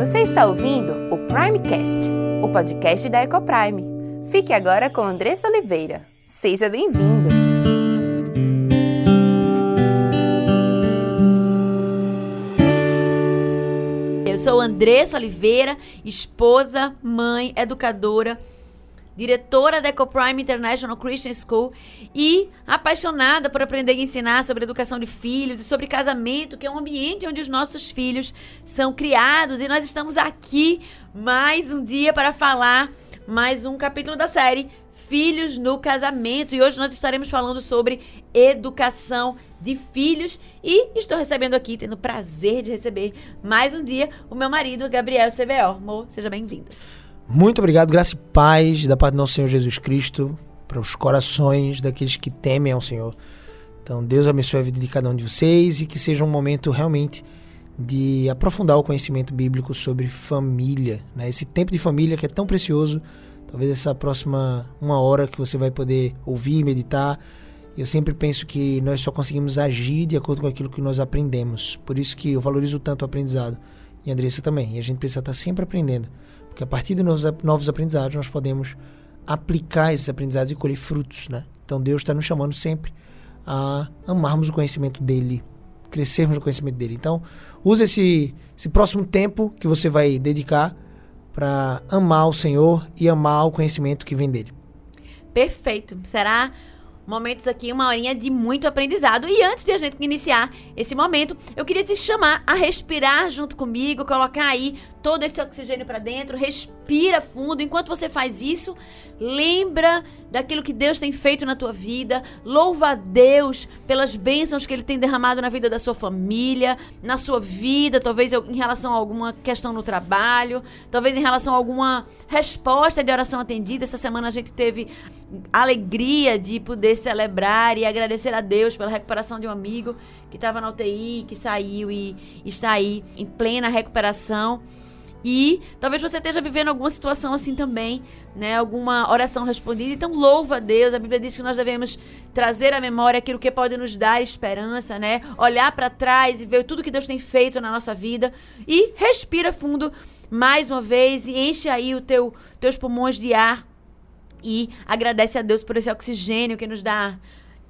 Você está ouvindo o Primecast, o podcast da Ecoprime. Fique agora com Andressa Oliveira. Seja bem-vindo! Eu sou Andressa Oliveira, esposa, mãe, educadora diretora da EcoPrime International Christian School e apaixonada por aprender e ensinar sobre educação de filhos e sobre casamento, que é um ambiente onde os nossos filhos são criados. E nós estamos aqui mais um dia para falar mais um capítulo da série Filhos no Casamento. E hoje nós estaremos falando sobre educação de filhos. E estou recebendo aqui, tendo o prazer de receber mais um dia o meu marido, Gabriel CBO. Mo, seja bem-vindo. Muito obrigado, graça e paz da parte do nosso Senhor Jesus Cristo para os corações daqueles que temem ao Senhor. Então, Deus abençoe a vida de cada um de vocês e que seja um momento realmente de aprofundar o conhecimento bíblico sobre família, né? Esse tempo de família que é tão precioso. Talvez essa próxima uma hora que você vai poder ouvir, meditar. Eu sempre penso que nós só conseguimos agir de acordo com aquilo que nós aprendemos. Por isso que eu valorizo tanto o aprendizado. E a Andressa também. E a gente precisa estar sempre aprendendo. Porque a partir de novos, novos aprendizados nós podemos aplicar esses aprendizados e colher frutos, né? Então Deus está nos chamando sempre a amarmos o conhecimento dele, crescermos no conhecimento dele. Então, use esse, esse próximo tempo que você vai dedicar para amar o Senhor e amar o conhecimento que vem dele. Perfeito. Será momentos aqui, uma horinha de muito aprendizado. E antes de a gente iniciar esse momento, eu queria te chamar a respirar junto comigo, colocar aí todo esse oxigênio para dentro, respira fundo. Enquanto você faz isso, lembra daquilo que Deus tem feito na tua vida, louva a Deus pelas bênçãos que ele tem derramado na vida da sua família, na sua vida, talvez em relação a alguma questão no trabalho, talvez em relação a alguma resposta de oração atendida. Essa semana a gente teve alegria de poder celebrar e agradecer a Deus pela recuperação de um amigo que estava na UTI, que saiu e está aí em plena recuperação. E talvez você esteja vivendo alguma situação assim também, né? Alguma oração respondida. Então louva a Deus. A Bíblia diz que nós devemos trazer à memória aquilo que pode nos dar esperança, né? Olhar para trás e ver tudo que Deus tem feito na nossa vida e respira fundo mais uma vez e enche aí o teu teus pulmões de ar e agradece a Deus por esse oxigênio que nos dá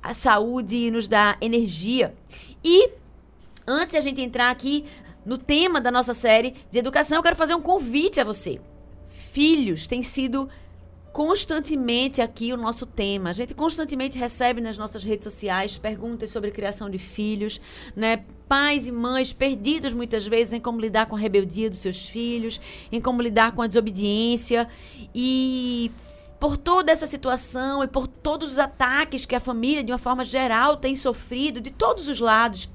a saúde e nos dá energia. E antes de a gente entrar aqui no tema da nossa série de educação, eu quero fazer um convite a você. Filhos têm sido constantemente aqui o nosso tema. A gente constantemente recebe nas nossas redes sociais perguntas sobre criação de filhos, né? Pais e mães perdidos muitas vezes em como lidar com a rebeldia dos seus filhos, em como lidar com a desobediência e por toda essa situação e por todos os ataques que a família, de uma forma geral, tem sofrido de todos os lados,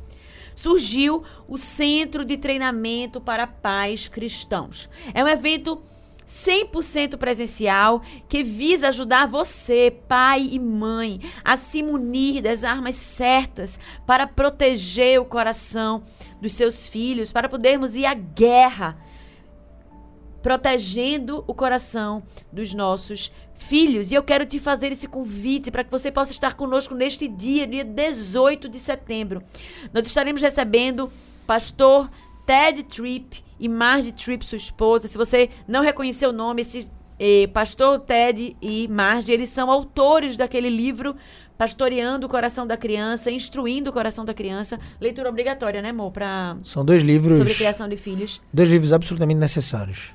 surgiu o Centro de Treinamento para Pais Cristãos. É um evento 100% presencial que visa ajudar você, pai e mãe, a se munir das armas certas para proteger o coração dos seus filhos, para podermos ir à guerra protegendo o coração dos nossos filhos. E eu quero te fazer esse convite para que você possa estar conosco neste dia, dia 18 de setembro. Nós estaremos recebendo pastor Ted Tripp e Marge Tripp, sua esposa. Se você não reconheceu o nome, esse eh, pastor Ted e Marge, eles são autores daquele livro Pastoreando o Coração da Criança, Instruindo o Coração da Criança. Leitura obrigatória, né, amor? Pra... São dois livros. Sobre criação de filhos. Dois livros absolutamente necessários.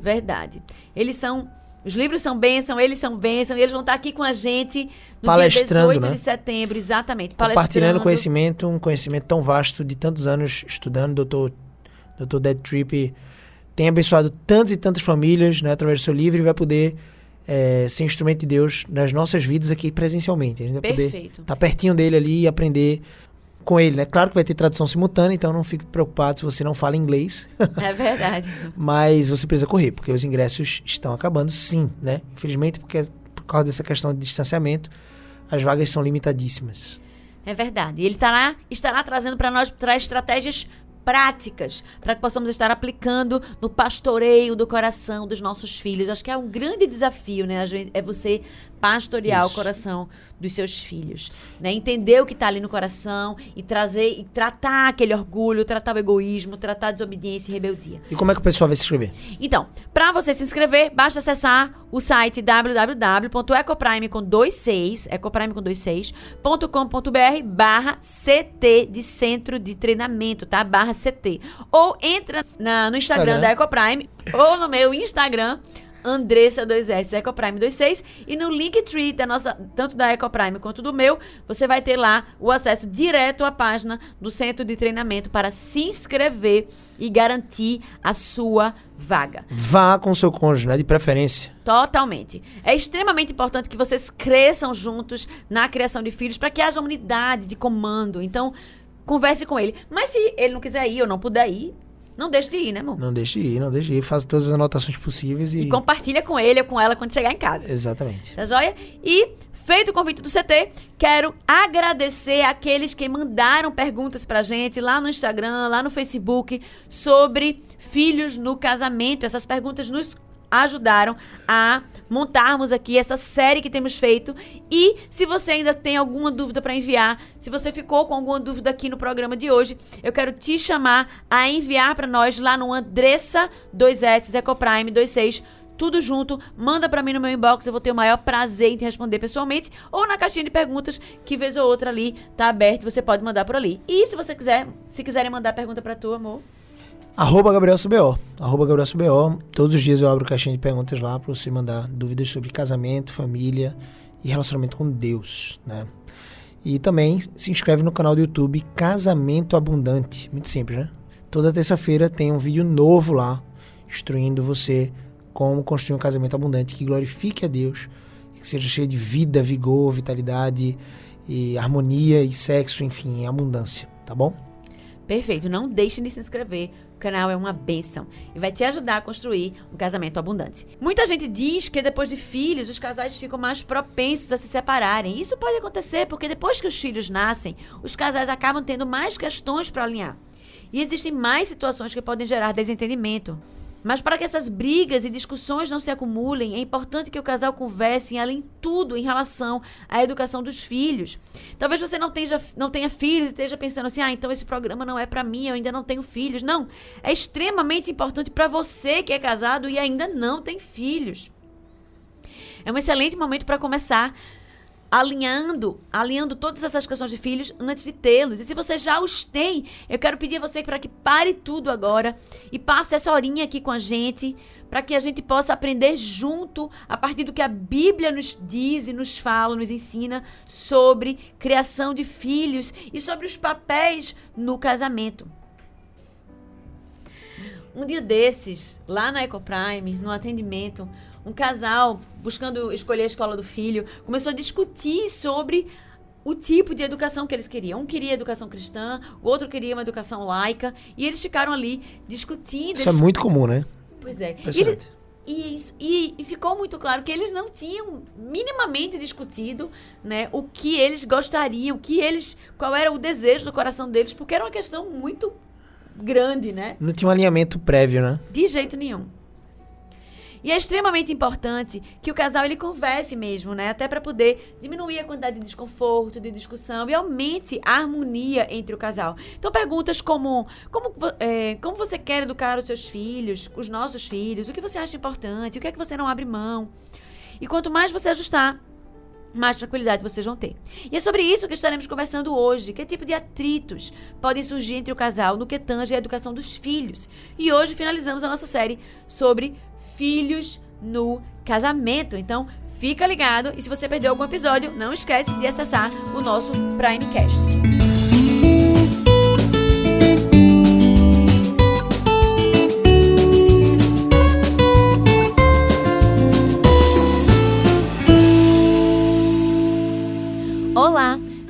Verdade. Eles são. Os livros são bênção, eles são bênção, e eles vão estar aqui com a gente no Palestrando, dia 18 né? de setembro, exatamente. Compartilhando conhecimento, um conhecimento tão vasto de tantos anos estudando, doutor, doutor Dead Tripp tem abençoado tantas e tantas famílias né, através do seu livro e vai poder é, ser instrumento de Deus nas nossas vidas aqui presencialmente. A gente vai Perfeito. poder estar pertinho dele ali e aprender com ele, né? Claro que vai ter tradução simultânea, então não fique preocupado se você não fala inglês. É verdade. Mas você precisa correr, porque os ingressos estão acabando, sim, né? Infelizmente, porque por causa dessa questão de distanciamento, as vagas são limitadíssimas. É verdade. E ele estará, estará trazendo para nós traz estratégias práticas para que possamos estar aplicando no pastoreio do coração dos nossos filhos. Acho que é um grande desafio, né? É você pastorear Isso. o coração dos seus filhos, né? Entender o que está ali no coração e trazer e tratar aquele orgulho, tratar o egoísmo, tratar a desobediência e rebeldia. E como é que o pessoal vai se inscrever? Então, para você se inscrever, basta acessar o site www.ecoprime com dois seis, ecoprime com dois seis, ponto com ponto br barra CT de Centro de Treinamento, tá? Barra CT. Ou entra na- no Instagram Instagram. da Ecoprime ou no meu Instagram, Andressa 2S, Ecoprime 26, e no Linktree da nossa, tanto da Ecoprime quanto do meu, você vai ter lá o acesso direto à página do Centro de Treinamento para se inscrever e garantir a sua vaga. Vá com seu cônjuge, né? De preferência. Totalmente. É extremamente importante que vocês cresçam juntos na criação de filhos para que haja unidade de comando. Então, converse com ele. Mas se ele não quiser ir ou não puder ir, não deixe de ir, né, amor? Não deixe de ir, não deixe de ir. Faça todas as anotações possíveis e. E compartilha com ele ou com ela quando chegar em casa. Exatamente. Tá joia? E, feito o convite do CT, quero agradecer aqueles que mandaram perguntas pra gente lá no Instagram, lá no Facebook, sobre filhos no casamento. Essas perguntas nos ajudaram a montarmos aqui essa série que temos feito. E se você ainda tem alguma dúvida para enviar, se você ficou com alguma dúvida aqui no programa de hoje, eu quero te chamar a enviar para nós lá no Andressa 2S Ecoprime 26 tudo junto, manda pra mim no meu inbox, eu vou ter o maior prazer em te responder pessoalmente, ou na caixinha de perguntas, que vez ou outra ali tá aberto, você pode mandar por ali. E se você quiser, se quiserem mandar pergunta pra tu, amor, Arroba Gabriel CBO. Arroba Gabriel CBO. Todos os dias eu abro caixinha de perguntas lá para você mandar dúvidas sobre casamento, família e relacionamento com Deus, né? E também se inscreve no canal do YouTube Casamento Abundante. Muito simples, né? Toda terça-feira tem um vídeo novo lá, instruindo você como construir um casamento abundante que glorifique a Deus, que seja cheio de vida, vigor, vitalidade e harmonia e sexo, enfim, abundância, tá bom? perfeito, não deixe de se inscrever. Canal é uma benção e vai te ajudar a construir um casamento abundante. Muita gente diz que depois de filhos, os casais ficam mais propensos a se separarem. Isso pode acontecer porque depois que os filhos nascem, os casais acabam tendo mais questões para alinhar. E existem mais situações que podem gerar desentendimento. Mas para que essas brigas e discussões não se acumulem, é importante que o casal converse, além de tudo, em relação à educação dos filhos. Talvez você não tenha, não tenha filhos e esteja pensando assim: ah, então esse programa não é para mim, eu ainda não tenho filhos. Não. É extremamente importante para você que é casado e ainda não tem filhos. É um excelente momento para começar alinhando, alinhando todas essas questões de filhos antes de tê-los. E se você já os tem, eu quero pedir a você para que pare tudo agora e passe essa horinha aqui com a gente, para que a gente possa aprender junto a partir do que a Bíblia nos diz e nos fala, nos ensina sobre criação de filhos e sobre os papéis no casamento. Um dia desses, lá na Ecoprime, no atendimento, um casal buscando escolher a escola do filho começou a discutir sobre o tipo de educação que eles queriam. Um queria educação cristã, o outro queria uma educação laica, e eles ficaram ali discutindo. Isso eles... é muito comum, né? Pois é. E, Impressionante. e, isso- e- e ficou muito claro que eles não tinham minimamente discutido né, o que eles gostariam, o que eles, qual era o desejo do coração deles, porque era uma questão muito grande, né? Não tinha um alinhamento prévio, né? De jeito nenhum. E é extremamente importante que o casal ele converse mesmo, né? Até para poder diminuir a quantidade de desconforto, de discussão e aumente a harmonia entre o casal. Então perguntas como como, é, como você quer educar os seus filhos, os nossos filhos, o que você acha importante, o que é que você não abre mão. E quanto mais você ajustar, mais tranquilidade vocês vão ter. E é sobre isso que estaremos conversando hoje. Que tipo de atritos podem surgir entre o casal no que tange a educação dos filhos? E hoje finalizamos a nossa série sobre filhos no casamento. Então, fica ligado e se você perdeu algum episódio, não esquece de acessar o nosso Primecast.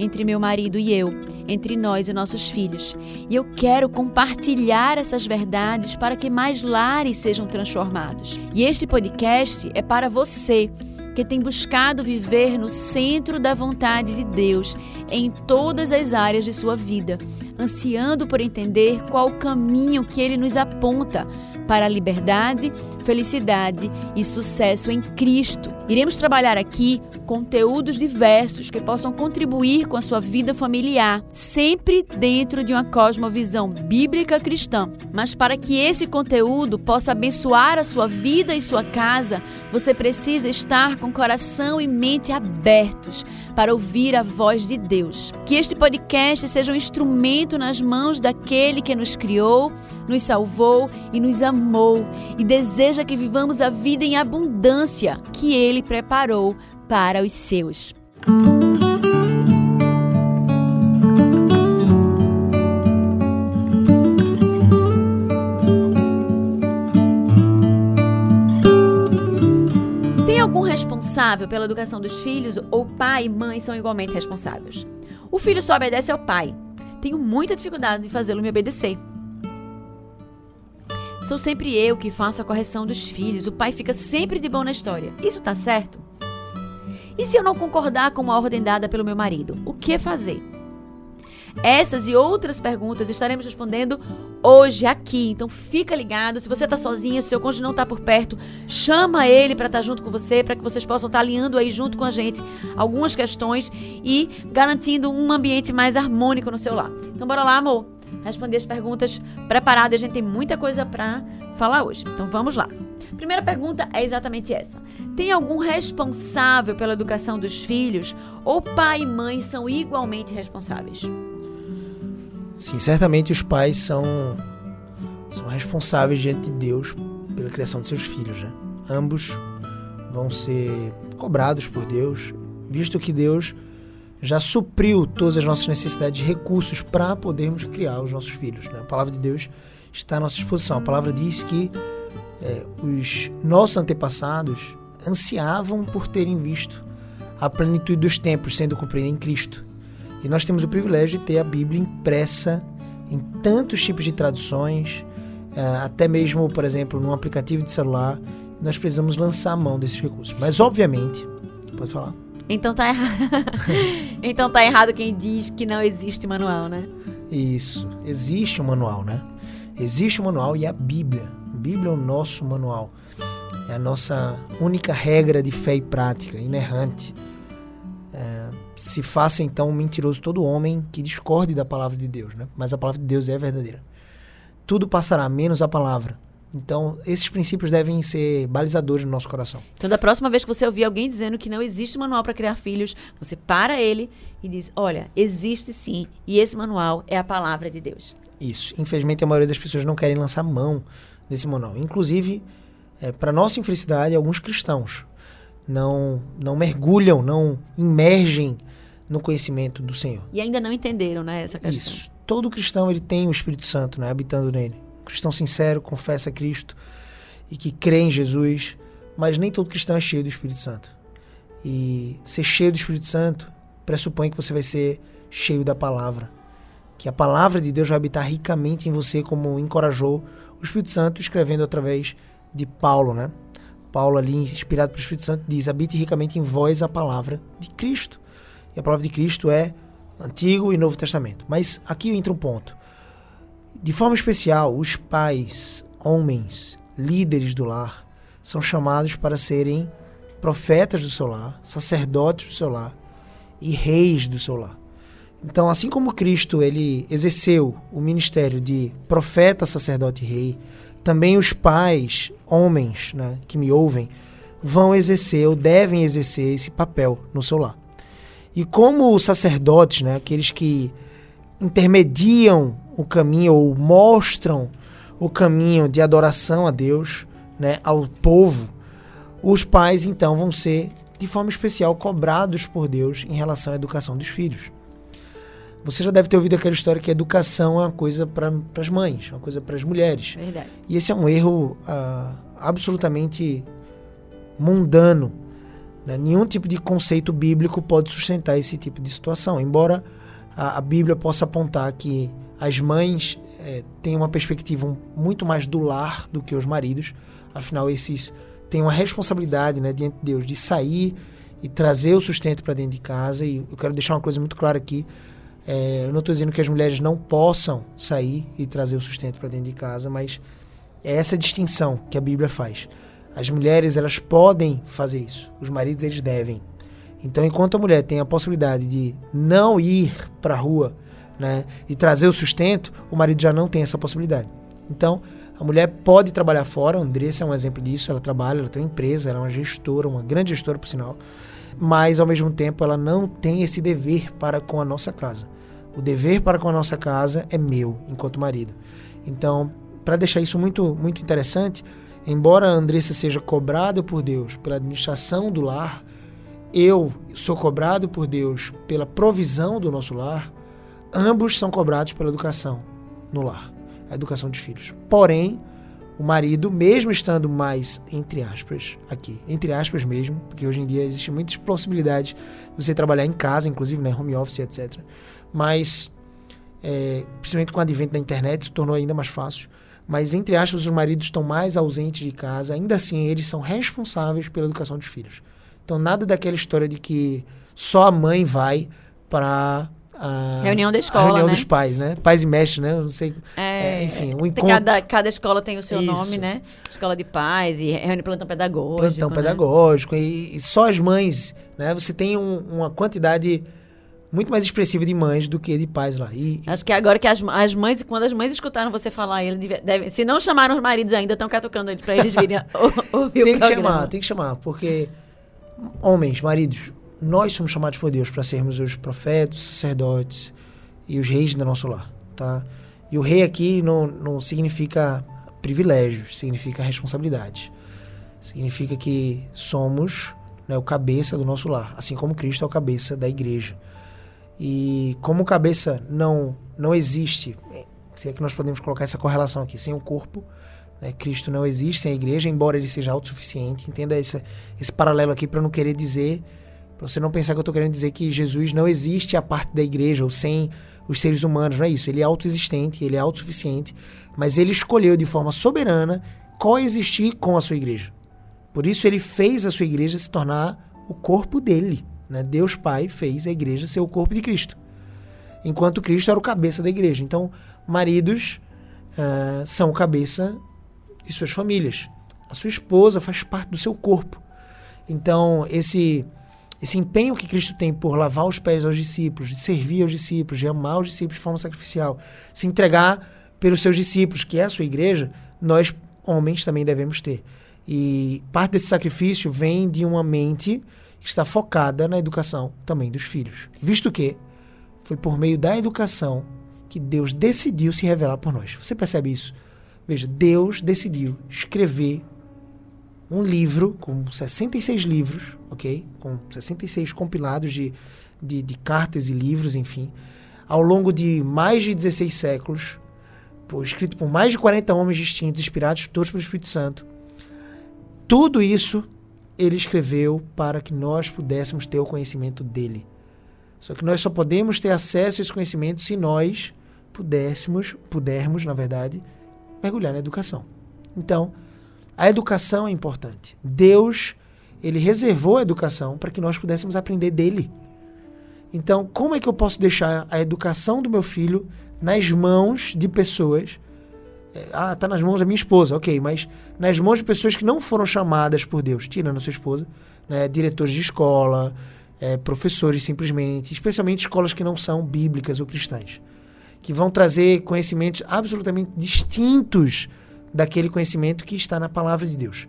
entre meu marido e eu, entre nós e nossos filhos. E eu quero compartilhar essas verdades para que mais lares sejam transformados. E este podcast é para você que tem buscado viver no centro da vontade de Deus em todas as áreas de sua vida, ansiando por entender qual o caminho que ele nos aponta para a liberdade, felicidade e sucesso em Cristo. Iremos trabalhar aqui conteúdos diversos que possam contribuir com a sua vida familiar, sempre dentro de uma cosmovisão bíblica cristã. Mas para que esse conteúdo possa abençoar a sua vida e sua casa, você precisa estar com coração e mente abertos para ouvir a voz de Deus. Que este podcast seja um instrumento nas mãos daquele que nos criou, nos salvou e nos amou e deseja que vivamos a vida em abundância que ele preparou para os seus. Tem algum responsável pela educação dos filhos ou pai e mãe são igualmente responsáveis? O filho só obedece ao pai. Tenho muita dificuldade de fazê-lo me obedecer. Sou sempre eu que faço a correção dos filhos. O pai fica sempre de bom na história. Isso tá certo? E se eu não concordar com a ordem dada pelo meu marido? O que fazer? Essas e outras perguntas estaremos respondendo hoje aqui. Então fica ligado. Se você está sozinho, se seu cônjuge não está por perto, chama ele para estar tá junto com você, para que vocês possam estar tá alinhando aí junto com a gente algumas questões e garantindo um ambiente mais harmônico no seu lar. Então bora lá, amor. Responder as perguntas preparado. A gente tem muita coisa para falar hoje. Então vamos lá. Primeira pergunta é exatamente essa. Tem algum responsável pela educação dos filhos ou pai e mãe são igualmente responsáveis? Sim, certamente os pais são, são responsáveis diante de Deus pela criação de seus filhos. Né? Ambos vão ser cobrados por Deus, visto que Deus já supriu todas as nossas necessidades de recursos para podermos criar os nossos filhos. Né? A palavra de Deus está à nossa disposição. A palavra diz que é, os nossos antepassados ansiavam por terem visto a plenitude dos tempos sendo cumprida em Cristo. E nós temos o privilégio de ter a Bíblia impressa em tantos tipos de traduções, é, até mesmo, por exemplo, num aplicativo de celular. Nós precisamos lançar a mão desses recursos. Mas, obviamente, pode falar. Então tá errado. então tá errado quem diz que não existe manual, né? Isso. Existe um manual, né? Existe um manual e a Bíblia. A Bíblia é o nosso manual. É a nossa única regra de fé e prática, inerrante. Se faça então um mentiroso todo homem que discorde da palavra de Deus, né? Mas a palavra de Deus é verdadeira. Tudo passará, menos a palavra. Então, esses princípios devem ser balizadores no nosso coração. Então, da próxima vez que você ouvir alguém dizendo que não existe manual para criar filhos, você para ele e diz: Olha, existe sim, e esse manual é a palavra de Deus. Isso. Infelizmente, a maioria das pessoas não querem lançar mão desse manual. Inclusive, é, para nossa infelicidade, alguns cristãos não, não mergulham, não imergem no conhecimento do Senhor. E ainda não entenderam, né, essa questão. Isso. Todo cristão ele tem o Espírito Santo, né, habitando nele. Um cristão sincero confessa Cristo e que crê em Jesus, mas nem todo cristão é cheio do Espírito Santo. E ser cheio do Espírito Santo pressupõe que você vai ser cheio da palavra que a palavra de Deus vai habitar ricamente em você, como encorajou o Espírito Santo escrevendo através de Paulo, né? Paulo ali, inspirado pelo Espírito Santo, diz: habite ricamente em vós a palavra de Cristo. E a palavra de Cristo é Antigo e Novo Testamento. Mas aqui entra um ponto. De forma especial, os pais, homens, líderes do lar, são chamados para serem profetas do seu lar, sacerdotes do seu lar e reis do seu lar. Então, assim como Cristo ele exerceu o ministério de profeta, sacerdote e rei, também os pais, homens né, que me ouvem, vão exercer ou devem exercer esse papel no seu lar. E como os sacerdotes, né, aqueles que intermediam o caminho ou mostram o caminho de adoração a Deus, né, ao povo, os pais então vão ser de forma especial cobrados por Deus em relação à educação dos filhos. Você já deve ter ouvido aquela história que a educação é uma coisa para as mães, uma coisa para as mulheres. Verdade. E esse é um erro ah, absolutamente mundano. né? Nenhum tipo de conceito bíblico pode sustentar esse tipo de situação. Embora a, a Bíblia possa apontar que as mães eh, têm uma perspectiva muito mais do lar do que os maridos, afinal, esses têm uma responsabilidade né, diante de Deus de sair e trazer o sustento para dentro de casa. E eu quero deixar uma coisa muito clara aqui. É, eu não estou dizendo que as mulheres não possam sair e trazer o sustento para dentro de casa, mas é essa distinção que a Bíblia faz. As mulheres, elas podem fazer isso. Os maridos, eles devem. Então, enquanto a mulher tem a possibilidade de não ir para a rua né, e trazer o sustento, o marido já não tem essa possibilidade. Então, a mulher pode trabalhar fora. A Andressa é um exemplo disso. Ela trabalha, ela tem uma empresa, ela é uma gestora, uma grande gestora, por sinal. Mas, ao mesmo tempo, ela não tem esse dever para com a nossa casa. O dever para com a nossa casa é meu, enquanto marido. Então, para deixar isso muito, muito interessante, embora a Andressa seja cobrada por Deus pela administração do lar, eu sou cobrado por Deus pela provisão do nosso lar, ambos são cobrados pela educação no lar, a educação dos filhos. Porém, o marido, mesmo estando mais, entre aspas, aqui, entre aspas mesmo, porque hoje em dia existem muitas possibilidades de você trabalhar em casa, inclusive, né, home office, etc. Mas, é, principalmente com o advento da internet, se tornou ainda mais fácil. Mas, entre aspas, os maridos estão mais ausentes de casa, ainda assim, eles são responsáveis pela educação dos filhos. Então, nada daquela história de que só a mãe vai para a Reunião da escola, reunião né? dos pais, né? Pais e mestres, né? Eu não sei. É, É, enfim, um tem encontro. cada, cada escola tem o seu Isso. nome, né? Escola de pais e reúne plantão pedagógico. plantão né? pedagógico e, e só as mães, né? Você tem um- uma quantidade muito mais expressiva de mães do que de pais lá. E, Acho que agora que as, as mães, quando as mães escutaram você falar, ele deve, deve- se não chamaram os maridos ainda, estão catucando ele pra eles virem ou- ouvir tem o que programa. chamar, tem que chamar, porque homens, maridos, nós somos chamados por Deus para sermos os profetas, sacerdotes e os reis do nosso lar, tá? E o rei aqui não, não significa privilégios, significa responsabilidade. Significa que somos né, o cabeça do nosso lar, assim como Cristo é o cabeça da igreja. E como cabeça não, não existe, se é que nós podemos colocar essa correlação aqui, sem o corpo, né, Cristo não existe sem a igreja, embora ele seja autossuficiente. Entenda esse, esse paralelo aqui para não querer dizer, para você não pensar que eu estou querendo dizer que Jesus não existe a parte da igreja ou sem os seres humanos, não é isso. Ele é autoexistente, ele é autossuficiente, mas ele escolheu de forma soberana coexistir com a sua igreja. Por isso ele fez a sua igreja se tornar o corpo dele. Né? Deus Pai fez a igreja ser o corpo de Cristo. Enquanto Cristo era o cabeça da igreja. Então, maridos ah, são o cabeça de suas famílias. A sua esposa faz parte do seu corpo. Então, esse esse empenho que Cristo tem por lavar os pés aos discípulos, de servir aos discípulos, de amar os discípulos de forma sacrificial, se entregar pelos seus discípulos, que é a sua igreja, nós homens também devemos ter. E parte desse sacrifício vem de uma mente que está focada na educação também dos filhos. Visto que foi por meio da educação que Deus decidiu se revelar por nós. Você percebe isso? Veja, Deus decidiu escrever um livro com 66 livros, ok? Com 66 compilados de, de, de cartas e livros, enfim, ao longo de mais de 16 séculos, por, escrito por mais de 40 homens distintos, inspirados todos pelo Espírito Santo. Tudo isso ele escreveu para que nós pudéssemos ter o conhecimento dele. Só que nós só podemos ter acesso a esse conhecimento se nós pudéssemos, pudermos, na verdade, mergulhar na educação. Então, a educação é importante. Deus, ele reservou a educação para que nós pudéssemos aprender dele. Então, como é que eu posso deixar a educação do meu filho nas mãos de pessoas? É, ah, tá nas mãos da minha esposa, ok, mas nas mãos de pessoas que não foram chamadas por Deus, tirando a sua esposa, né, diretores de escola, é, professores simplesmente, especialmente escolas que não são bíblicas ou cristãs, que vão trazer conhecimentos absolutamente distintos daquele conhecimento que está na palavra de Deus.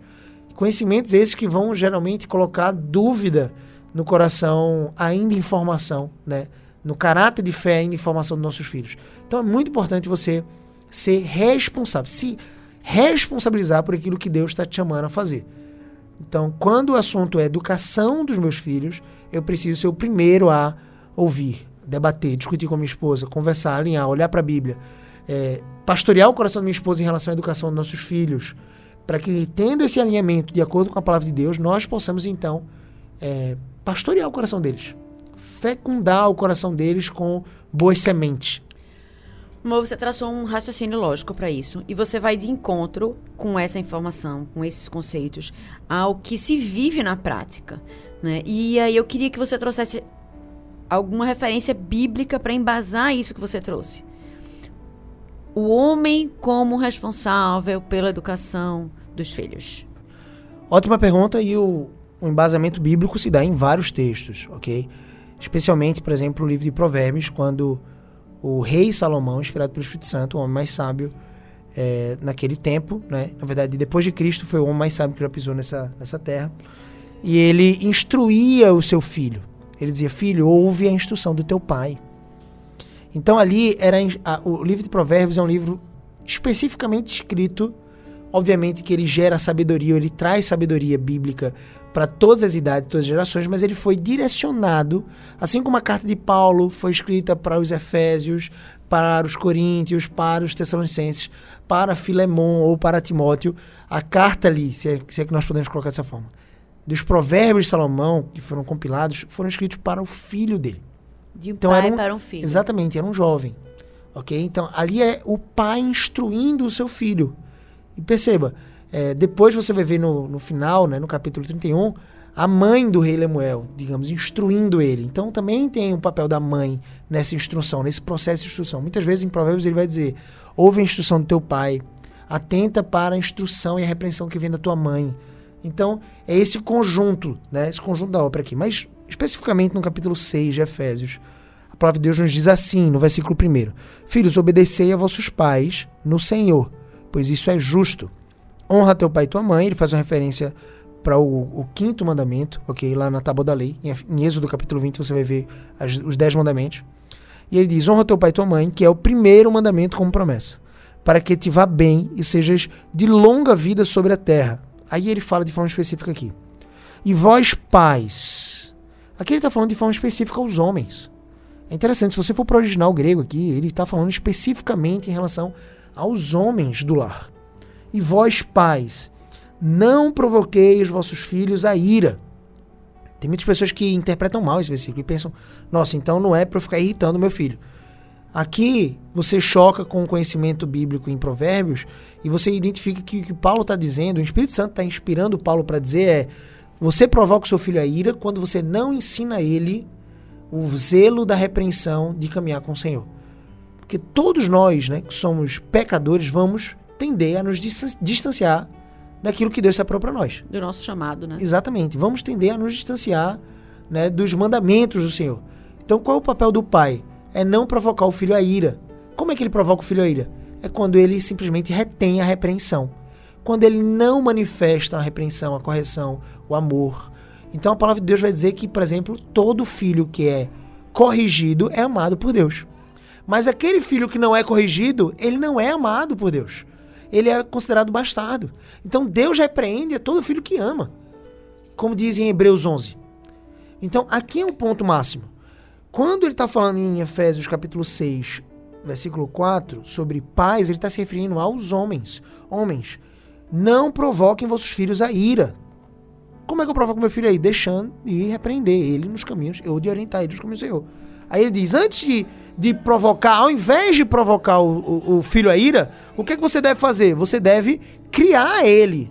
Conhecimentos esses que vão geralmente colocar dúvida no coração ainda em formação, né? no caráter de fé ainda em formação dos nossos filhos. Então é muito importante você ser responsável, se responsabilizar por aquilo que Deus está te chamando a fazer. Então, quando o assunto é educação dos meus filhos, eu preciso ser o primeiro a ouvir debater, discutir com a minha esposa, conversar, alinhar, olhar para a Bíblia, é, pastorear o coração da minha esposa em relação à educação dos nossos filhos, para que, tendo esse alinhamento de acordo com a palavra de Deus, nós possamos então é, pastorear o coração deles, fecundar o coração deles com boas sementes. Mo, você traçou um raciocínio lógico para isso. E você vai de encontro com essa informação, com esses conceitos, ao que se vive na prática. Né? E aí eu queria que você trouxesse alguma referência bíblica para embasar isso que você trouxe. O homem como responsável pela educação dos filhos. Ótima pergunta e o, o embasamento bíblico se dá em vários textos, ok? Especialmente, por exemplo, o livro de Provérbios, quando o rei Salomão, inspirado pelo Espírito Santo, o homem mais sábio é, naquele tempo, né? Na verdade, depois de Cristo, foi o homem mais sábio que já pisou nessa, nessa terra. E ele instruía o seu filho. Ele dizia: Filho, ouve a instrução do teu pai. Então ali era a, o livro de Provérbios é um livro especificamente escrito, obviamente que ele gera sabedoria, ele traz sabedoria bíblica para todas as idades, todas as gerações, mas ele foi direcionado, assim como a carta de Paulo foi escrita para os Efésios, para os Coríntios, para os Tessalonicenses, para Filemon ou para Timóteo, a carta ali, se é, se é que nós podemos colocar dessa forma, dos provérbios de Salomão, que foram compilados, foram escritos para o filho dele. De um então, pai um, para um filho. Exatamente, era um jovem. Ok? Então, ali é o pai instruindo o seu filho. E perceba, é, depois você vai ver no, no final, né, no capítulo 31, a mãe do rei Lemuel, digamos, instruindo ele. Então também tem um papel da mãe nessa instrução, nesse processo de instrução. Muitas vezes em Provérbios ele vai dizer: ouve a instrução do teu pai, atenta para a instrução e a repreensão que vem da tua mãe. Então é esse conjunto, né, esse conjunto da obra aqui. Mas especificamente no capítulo 6 de Efésios, a palavra de Deus nos diz assim, no versículo 1: Filhos, obedecei a vossos pais no Senhor, pois isso é justo honra teu pai e tua mãe, ele faz uma referência para o, o, quinto mandamento, ok? Lá na tábua da lei, em, em Êxodo capítulo 20 você vai ver as, os dez mandamentos. E ele diz, honra teu pai e tua mãe, que é o primeiro mandamento como promessa, para que te vá bem e sejas de longa vida sobre a terra. Aí ele fala de forma específica aqui. E vós pais. Aqui ele está falando de forma específica aos homens. É interessante, se você for para o original grego aqui, ele está falando especificamente em relação aos homens do lar. E vós, pais, não provoqueis vossos filhos a ira. Tem muitas pessoas que interpretam mal esse versículo e pensam: nossa, então não é para eu ficar irritando meu filho. Aqui você choca com o conhecimento bíblico em Provérbios e você identifica que o que Paulo está dizendo, o Espírito Santo está inspirando Paulo para dizer é: você provoca o seu filho a ira quando você não ensina ele o zelo da repreensão de caminhar com o Senhor. Porque todos nós, né, que somos pecadores, vamos tender a nos distanciar daquilo que Deus separou para nós. Do nosso chamado, né? Exatamente. Vamos tender a nos distanciar né, dos mandamentos do Senhor. Então, qual é o papel do pai? É não provocar o filho a ira. Como é que ele provoca o filho a ira? É quando ele simplesmente retém a repreensão. Quando ele não manifesta a repreensão, a correção, o amor. Então, a palavra de Deus vai dizer que, por exemplo, todo filho que é corrigido é amado por Deus. Mas aquele filho que não é corrigido, ele não é amado por Deus ele é considerado bastardo. Então Deus repreende a todo filho que ama, como diz em Hebreus 11. Então aqui é um ponto máximo. Quando ele está falando em Efésios capítulo 6, versículo 4, sobre pais, ele está se referindo aos homens. Homens, não provoquem vossos filhos a ira. Como é que eu provoco meu filho aí? Deixando de repreender ele nos caminhos, ou de orientar ele nos caminhos do Senhor. Aí ele diz, antes de de provocar, ao invés de provocar o, o, o filho a ira, o que, é que você deve fazer? Você deve criar ele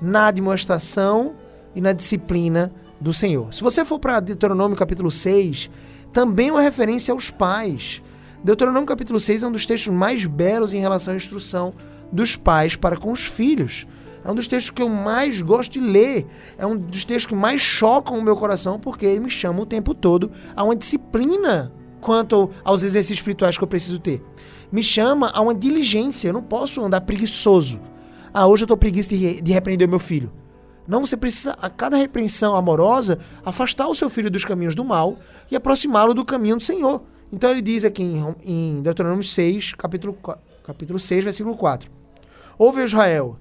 na demonstração e na disciplina do Senhor. Se você for para Deuteronômio capítulo 6, também uma referência aos pais. Deuteronômio capítulo 6 é um dos textos mais belos em relação à instrução dos pais para com os filhos. É um dos textos que eu mais gosto de ler. É um dos textos que mais chocam o meu coração, porque ele me chama o tempo todo a uma disciplina quanto aos exercícios espirituais que eu preciso ter. Me chama a uma diligência. Eu não posso andar preguiçoso. Ah, hoje eu tô preguiça de, de repreender o meu filho. Não, você precisa, a cada repreensão amorosa, afastar o seu filho dos caminhos do mal e aproximá-lo do caminho do Senhor. Então ele diz aqui em, em Deuteronômio 6, capítulo, capítulo 6, versículo 4. Ouve Israel,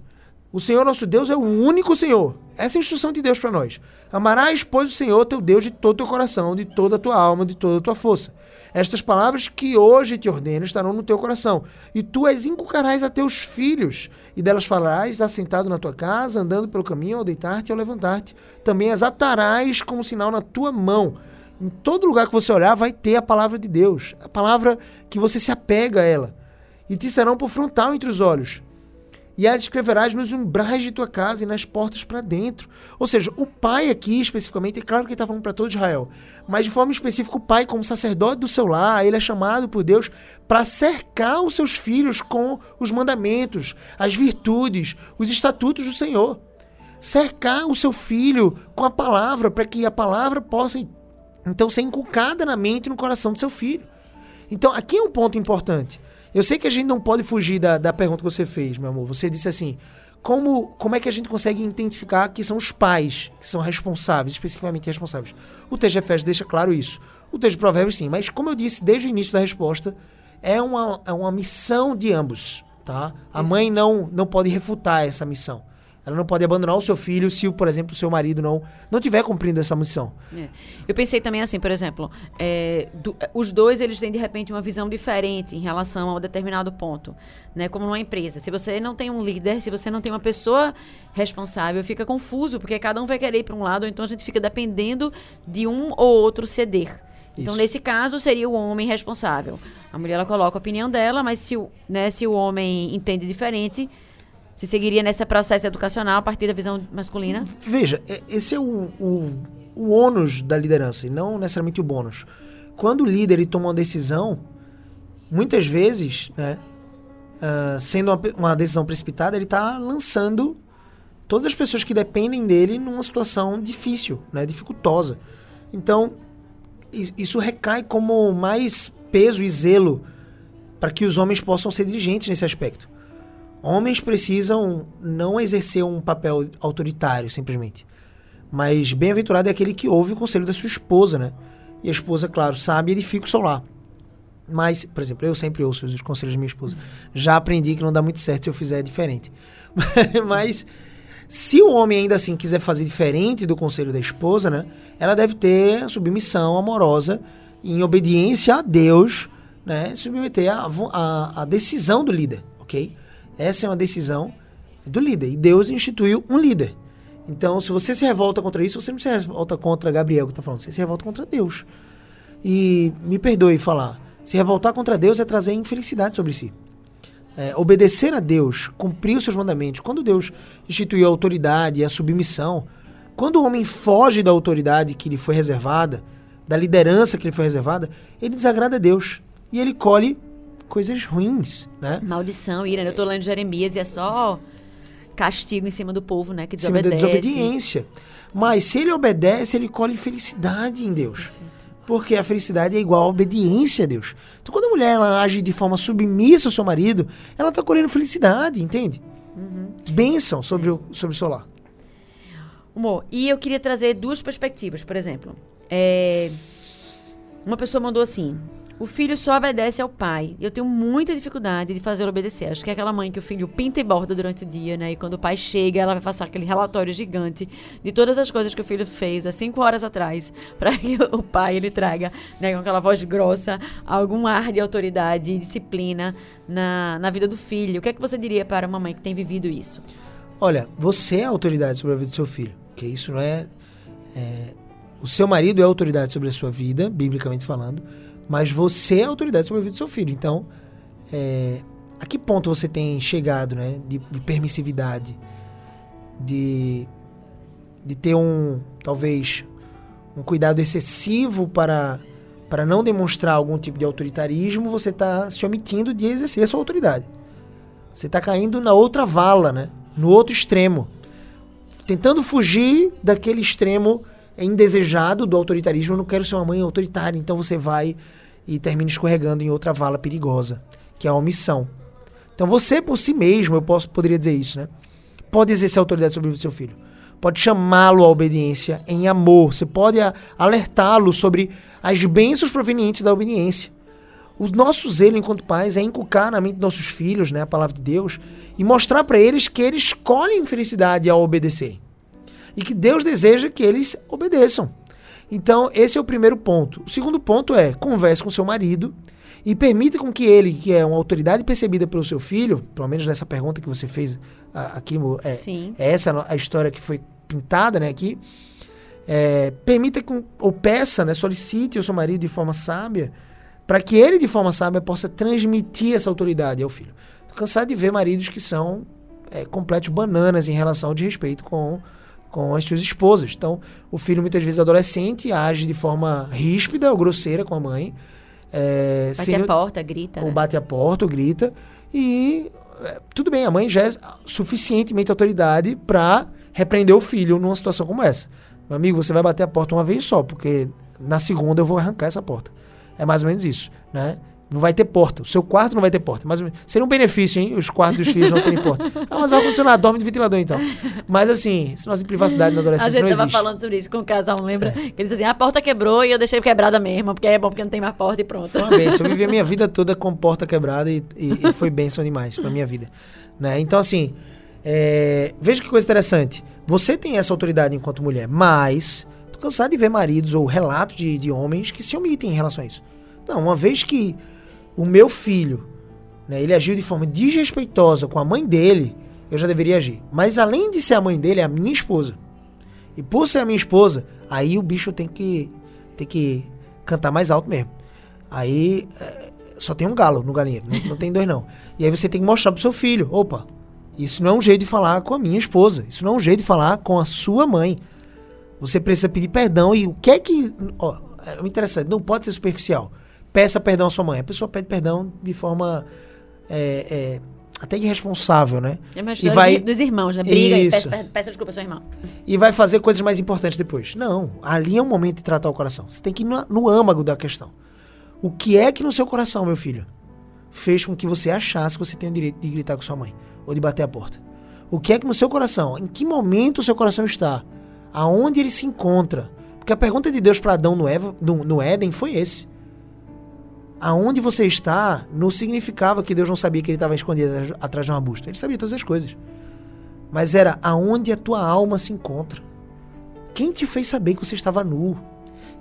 O Senhor nosso Deus é o único Senhor. Essa é a instrução de Deus para nós. Amarás, pois, o Senhor teu Deus de todo o teu coração, de toda a tua alma, de toda a tua força. Estas palavras que hoje te ordeno estarão no teu coração, e tu as inculcarás a teus filhos, e delas falarás assentado na tua casa, andando pelo caminho, ao deitar-te e ao levantar-te. Também as atarás como sinal na tua mão. Em todo lugar que você olhar, vai ter a palavra de Deus, a palavra que você se apega a ela, e te serão por frontal entre os olhos e as escreverás nos umbrais de tua casa e nas portas para dentro. Ou seja, o pai aqui especificamente, é claro que ele está falando para todo Israel, mas de forma específica, o pai, como sacerdote do seu lar, ele é chamado por Deus para cercar os seus filhos com os mandamentos, as virtudes, os estatutos do Senhor. Cercar o seu filho com a palavra, para que a palavra possa então ser inculcada na mente e no coração do seu filho. Então, aqui é um ponto importante. Eu sei que a gente não pode fugir da, da pergunta que você fez, meu amor. Você disse assim: como, como é que a gente consegue identificar que são os pais que são responsáveis, especificamente responsáveis? O texto de Efésios deixa claro isso. O texto de Provérbios, sim. Mas, como eu disse desde o início da resposta, é uma, é uma missão de ambos. Tá? A mãe não, não pode refutar essa missão. Ela não pode abandonar o seu filho se, por exemplo, o seu marido não não tiver cumprindo essa missão. É. Eu pensei também assim, por exemplo, é, do, os dois eles têm de repente uma visão diferente em relação a um determinado ponto, né? Como numa empresa, se você não tem um líder, se você não tem uma pessoa responsável, fica confuso porque cada um vai querer ir para um lado, ou então a gente fica dependendo de um ou outro ceder. Então, Isso. nesse caso, seria o homem responsável. A mulher ela coloca a opinião dela, mas se o, né, se o homem entende diferente, se seguiria nesse processo educacional a partir da visão masculina? Veja, é, esse é o, o, o ônus da liderança e não necessariamente o bônus. Quando o líder ele toma uma decisão, muitas vezes, né, uh, sendo uma, uma, decisão precipitada, ele está lançando todas as pessoas que dependem dele numa situação difícil, né, dificultosa. Então, isso recai como mais peso e zelo para que os homens possam ser dirigentes nesse aspecto. Homens precisam não exercer um papel autoritário, simplesmente. Mas bem-aventurado é aquele que ouve o conselho da sua esposa, né? E a esposa, claro, sabe e edifica o seu lar. Mas, por exemplo, eu sempre ouço os conselhos da minha esposa. Já aprendi que não dá muito certo se eu fizer diferente. Mas, se o homem ainda assim quiser fazer diferente do conselho da esposa, né? Ela deve ter submissão amorosa em obediência a Deus, né? Submeter a, a decisão do líder, ok? Essa é uma decisão do líder. E Deus instituiu um líder. Então, se você se revolta contra isso, você não se revolta contra Gabriel que está falando, você se revolta contra Deus. E me perdoe falar, se revoltar contra Deus é trazer infelicidade sobre si. É, obedecer a Deus, cumprir os seus mandamentos. Quando Deus instituiu a autoridade e a submissão, quando o homem foge da autoridade que lhe foi reservada, da liderança que lhe foi reservada, ele desagrada a Deus. E ele colhe coisas ruins, né? Maldição, ira. Eu tô lendo Jeremias e é só castigo em cima do povo, né? Que desobedece. desobediência. Mas se ele obedece, ele colhe felicidade em Deus. Porque a felicidade é igual a obediência a Deus. Então, quando a mulher ela age de forma submissa ao seu marido, ela está colhendo felicidade, entende? Uhum. Bênção sobre, o, sobre o seu lar. Amor, e eu queria trazer duas perspectivas. Por exemplo, é... uma pessoa mandou assim: o filho só obedece ao pai. Eu tenho muita dificuldade de fazer obedecer. Acho que é aquela mãe que o filho pinta e borda durante o dia, né? E quando o pai chega, ela vai passar aquele relatório gigante de todas as coisas que o filho fez há cinco horas atrás, para que o pai ele traga, né, com aquela voz grossa, algum ar de autoridade e disciplina na, na vida do filho. O que é que você diria para uma mãe que tem vivido isso? Olha, você é a autoridade sobre a vida do seu filho. Que isso não é, é o seu marido é autoridade sobre a sua vida, biblicamente falando mas você é a autoridade sobre a vida do seu filho. Então, é, a que ponto você tem chegado, né? De, de permissividade, de, de ter um, talvez, um cuidado excessivo para, para não demonstrar algum tipo de autoritarismo, você está se omitindo de exercer a sua autoridade. Você está caindo na outra vala, né? No outro extremo. Tentando fugir daquele extremo indesejado do autoritarismo. Eu não quero ser uma mãe autoritária, então você vai e termina escorregando em outra vala perigosa, que é a omissão. Então você por si mesmo, eu posso, poderia dizer isso, né? Pode exercer autoridade sobre o seu filho. Pode chamá-lo à obediência em amor. Você pode alertá-lo sobre as bênçãos provenientes da obediência. O nosso zelo enquanto pais é inculcar na mente dos nossos filhos, né, a palavra de Deus, e mostrar para eles que eles escolhem felicidade ao obedecerem. E que Deus deseja que eles obedeçam. Então, esse é o primeiro ponto. O segundo ponto é: converse com seu marido e permita com que ele, que é uma autoridade percebida pelo seu filho, pelo menos nessa pergunta que você fez aqui, é, é essa a história que foi pintada, né, aqui. É, permita com, ou peça, né, solicite ao seu marido de forma sábia, para que ele de forma sábia possa transmitir essa autoridade ao filho. Tô cansado de ver maridos que são é, completos bananas em relação ao de respeito com com as suas esposas. Então, o filho, muitas vezes adolescente, age de forma ríspida ou grosseira com a mãe. É, Bate sem- a porta, grita. ou né? bate a porta, ou grita. E é, tudo bem, a mãe já é suficientemente autoridade para repreender o filho numa situação como essa. Meu amigo, você vai bater a porta uma vez só, porque na segunda eu vou arrancar essa porta. É mais ou menos isso, né? Não vai ter porta. O seu quarto não vai ter porta. Menos. Seria um benefício, hein? Os quartos dos filhos não terem porta. Ah, mas o ar-condicionado dorme de ventilador, então. Mas assim, se nós em privacidade na A adolescência gente não tava existe. É. falando sobre isso com o casal, lembra? Que ele disse assim, a porta quebrou e eu deixei quebrada mesmo, porque é bom porque não tem mais porta e pronto. Foi uma benção. Eu vivi a minha vida toda com porta quebrada e, e- e foi benção demais pra minha vida. Né? Então, assim, é, veja que coisa interessante. Você tem essa autoridade enquanto mulher, mas tô cansado de ver maridos ou relatos de, de homens que se omitem em relação a isso. Não, uma vez que o meu filho, né, ele agiu de forma desrespeitosa com a mãe dele, eu já deveria agir. Mas além de ser a mãe dele, é a minha esposa. E por ser a minha esposa, aí o bicho tem que, tem que cantar mais alto mesmo. Aí é, só tem um galo no galinheiro, não, não tem dois não. E aí você tem que mostrar pro seu filho, opa, isso não é um jeito de falar com a minha esposa, isso não é um jeito de falar com a sua mãe. Você precisa pedir perdão e o que é que, ó, é interessante, não pode ser superficial. Peça perdão à sua mãe. A pessoa pede perdão de forma é, é, até irresponsável, né? É uma E vai- dos irmãos, né? Briga e Isso. peça, peça desculpa ao seu irmão. e vai fazer coisas mais importantes depois. Não, ali é o momento de tratar o coração. Você tem que ir no, no âmago da questão. O que é que no seu coração, meu filho, fez com que você achasse que você tem o direito de gritar com sua mãe ou de bater a porta? O que é que no seu coração, em que momento o seu coração está? Aonde ele se encontra? Porque a pergunta de Deus para Adão no, Eva, no, no Éden foi esse. Aonde você está não significava que Deus não sabia que ele estava escondido atrás- de um arbusto. Ele sabia todas as coisas. Mas era aonde a tua alma se encontra. Quem te fez saber que você estava nu?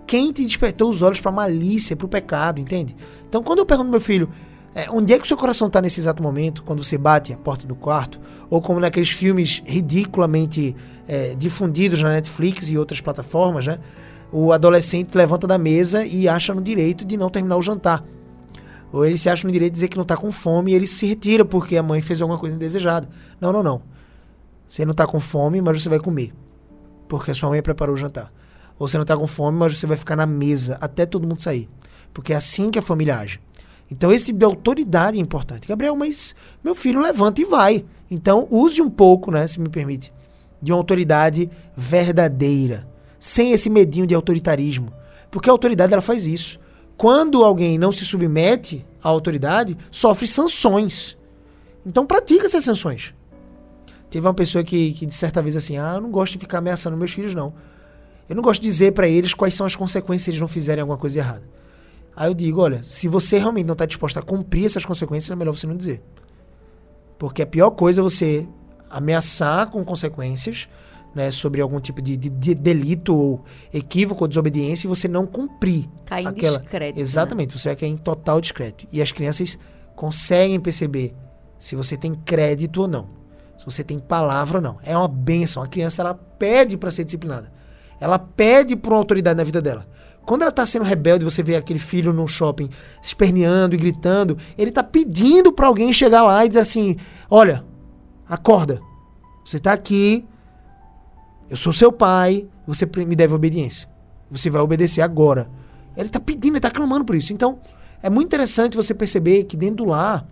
Quem te despertou os olhos para malícia, para o pecado, entende? Então, quando eu pergunto ao meu filho, é, onde é que o seu coração está nesse exato momento, quando você bate a porta do quarto, ou como naqueles filmes ridiculamente é, difundidos na Netflix e outras plataformas, né? O adolescente levanta da mesa e acha no direito de não terminar o jantar. Ou ele se acha no direito de dizer que não está com fome e ele se retira porque a mãe fez alguma coisa indesejada. Não, não, não. Você não está com fome, mas você vai comer. Porque a sua mãe preparou o jantar. Ou você não está com fome, mas você vai ficar na mesa até todo mundo sair. Porque é assim que a família age. Então esse tipo de autoridade é importante. Gabriel, mas meu filho levanta e vai. Então use um pouco, né, se me permite, de uma autoridade verdadeira. Sem esse medinho de autoritarismo. Porque a autoridade ela faz isso. Quando alguém não se submete à autoridade, sofre sanções. Então pratica essas sanções. Teve uma pessoa que, que de certa vez assim, ah, eu não gosto de ficar ameaçando meus filhos, não. Eu não gosto de dizer pra eles quais são as consequências se eles não fizerem alguma coisa errada. Aí eu digo, olha, se você realmente não está disposto a cumprir essas consequências, é melhor você não dizer. Porque a pior coisa é você ameaçar com consequências, né, sobre algum tipo de, de- de delito ou equívoco ou desobediência e você não cumprir Cai em aquela. descrédito, né? Exatamente, você vai cair em total descrédito. E as crianças conseguem perceber se você tem crédito ou não. Se você tem palavra ou não. É uma benção. A criança ela pede para ser disciplinada. Ela pede por uma autoridade na vida dela. Quando ela tá sendo rebelde, você vê aquele filho num shopping esperneando e gritando, ele tá pedindo para alguém chegar lá e dizer assim: "Olha, acorda. Você tá aqui. Eu sou seu pai, você me deve obediência. Você vai obedecer agora." Ele tá pedindo, ele tá clamando por isso. Então, é muito interessante você perceber que dentro do lar,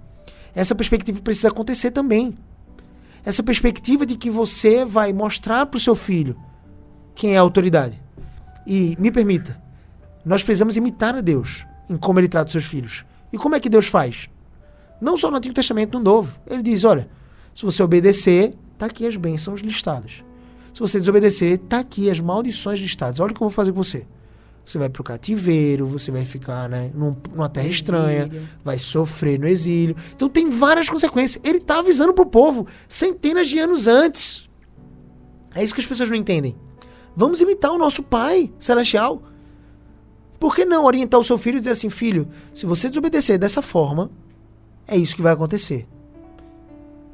essa perspectiva precisa acontecer também. Essa perspectiva de que você vai mostrar pro seu filho quem é a autoridade. E me permita, nós precisamos imitar a Deus em como ele trata os seus filhos. E como é que Deus faz? Não só no Antigo Testamento, no Novo. Ele diz: olha, se você obedecer, tá aqui as bênçãos listadas. Se você desobedecer, tá aqui as maldições listadas. Olha o que eu vou fazer com você. você vai pro cativeiro, você vai ficar né, num- numa terra estranha, vai sofrer no exílio. Então tem várias consequências. Ele tá avisando pro povo centenas de anos antes. É isso que as pessoas não entendem. Vamos imitar o nosso Pai Celestial. Por que não orientar o seu filho e dizer assim, filho, se você desobedecer dessa forma, é isso que vai acontecer.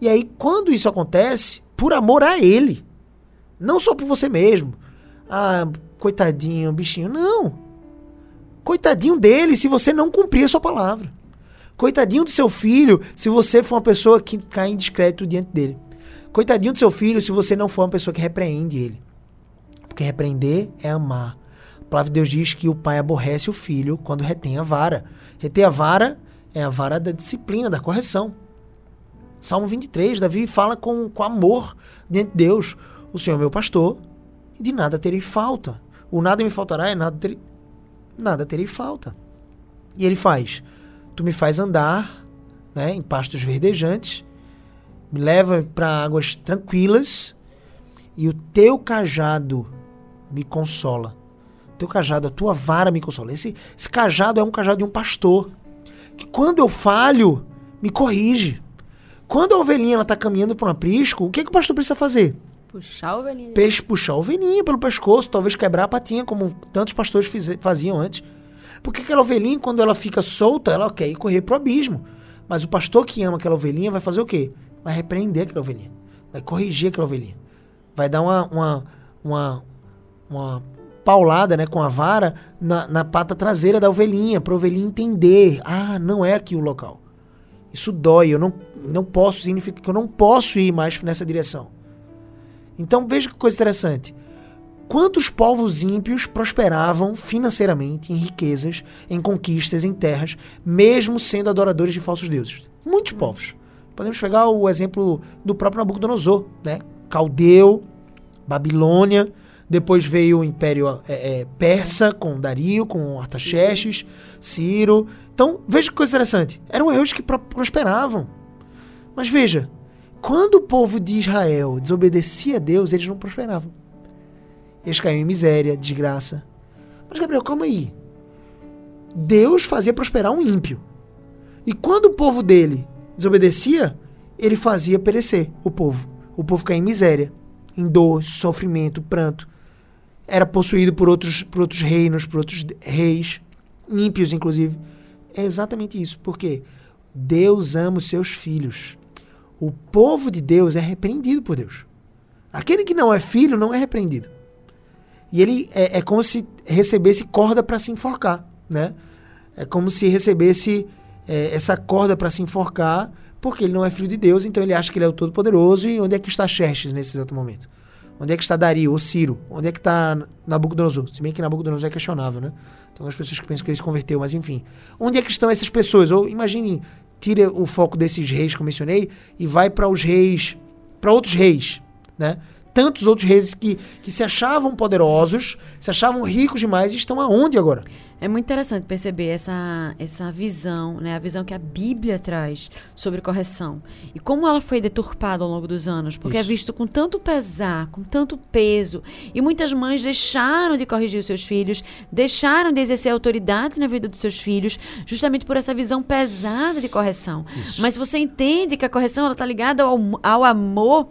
E aí, quando isso acontece, por amor a ele, não só por você mesmo. Ah, coitadinho, bichinho. Não. Coitadinho dele se você não cumprir a sua palavra. Coitadinho do seu filho se você for uma pessoa que cai em discreto diante dele. Coitadinho do seu filho se você não for uma pessoa que repreende ele. Porque repreender é amar. A palavra de Deus diz que o pai aborrece o filho quando retém a vara. Reter a vara é a vara da disciplina, da correção. Salmo 23, Davi fala com, com amor diante de Deus. O Senhor é meu pastor e de nada terei falta. O nada me faltará é nada terei, nada terei falta. E ele faz. Tu me faz andar né, em pastos verdejantes, me leva para águas tranquilas e o teu cajado me consola. O teu cajado, a tua vara me consola. Esse, esse cajado é um cajado de um pastor que quando eu falho, me corrige. Quando a ovelhinha ela tá caminhando para um aprisco, o que, que o pastor precisa fazer? Puxar o velhinho. Peixe puxar a ovelhinha pelo pescoço, talvez quebrar a patinha, como tantos pastores fize- faziam antes. Porque aquela ovelhinha, quando ela fica solta, ela quer ir correr pro abismo. Mas o pastor que ama aquela ovelhinha vai fazer o quê? Vai repreender aquela ovelhinha. Vai corrigir aquela ovelhinha. Vai dar uma, uma, uma, uma paulada né, com a vara na, na pata traseira da ovelhinha, para a ovelhinha entender. Ah, não é aqui o local. Isso dói, eu não, não posso, significa que eu não posso ir mais nessa direção. Então veja que coisa interessante. Quantos povos ímpios prosperavam financeiramente, em riquezas, em conquistas, em terras, mesmo sendo adoradores de falsos deuses? Muitos povos. Podemos pegar o exemplo do próprio Nabucodonosor, né? Caldeu, Babilônia, depois veio o Império é, é, Persa, com Dario, com Artaxerxes, Ciro. Então, veja que coisa interessante. Eram reinos que pro- prosperavam. Mas veja, quando o povo de Israel desobedecia a Deus, eles não prosperavam. Eles caíam em miséria, desgraça. Mas, Gabriel, calma aí. Deus fazia prosperar um ímpio. E quando o povo dele desobedecia, ele fazia perecer o povo. O povo caía em miséria, em dor, sofrimento, pranto. Era possuído por outros, por outros reinos, por outros reis, ímpios, inclusive. É exatamente isso. Por quê? Deus ama os seus filhos. O povo de Deus é repreendido por Deus. Aquele que não é filho não é repreendido. E ele é, é como se recebesse corda para se enforcar, né? É como se recebesse é, essa corda para se enforcar, porque ele não é filho de Deus, então ele acha que ele é o Todo-Poderoso. E onde é que está Xerxes nesse exato momento? Onde é que está Dario ou Ciro? Onde é que está Nabucodonosor? Se bem que Nabucodonosor é questionável, né? Tem algumas pessoas que pensam que ele se converteu, mas enfim. Onde é que estão essas pessoas? Ou imagine, tira o foco desses reis que eu mencionei e vai para os reis, para outros reis, né? Tantos outros reis que, que se achavam poderosos, se achavam ricos demais e estão aonde agora? É muito interessante perceber essa, essa visão, né? A visão que a Bíblia traz sobre correção. E como ela foi deturpada ao longo dos anos. Porque é Isso. visto com tanto pesar, com tanto peso. E muitas mães deixaram de corrigir os seus filhos, deixaram de exercer autoridade na vida dos seus filhos, justamente por essa visão pesada de correção. Isso. Mas se você entende que a correção está ligada ao, ao amor,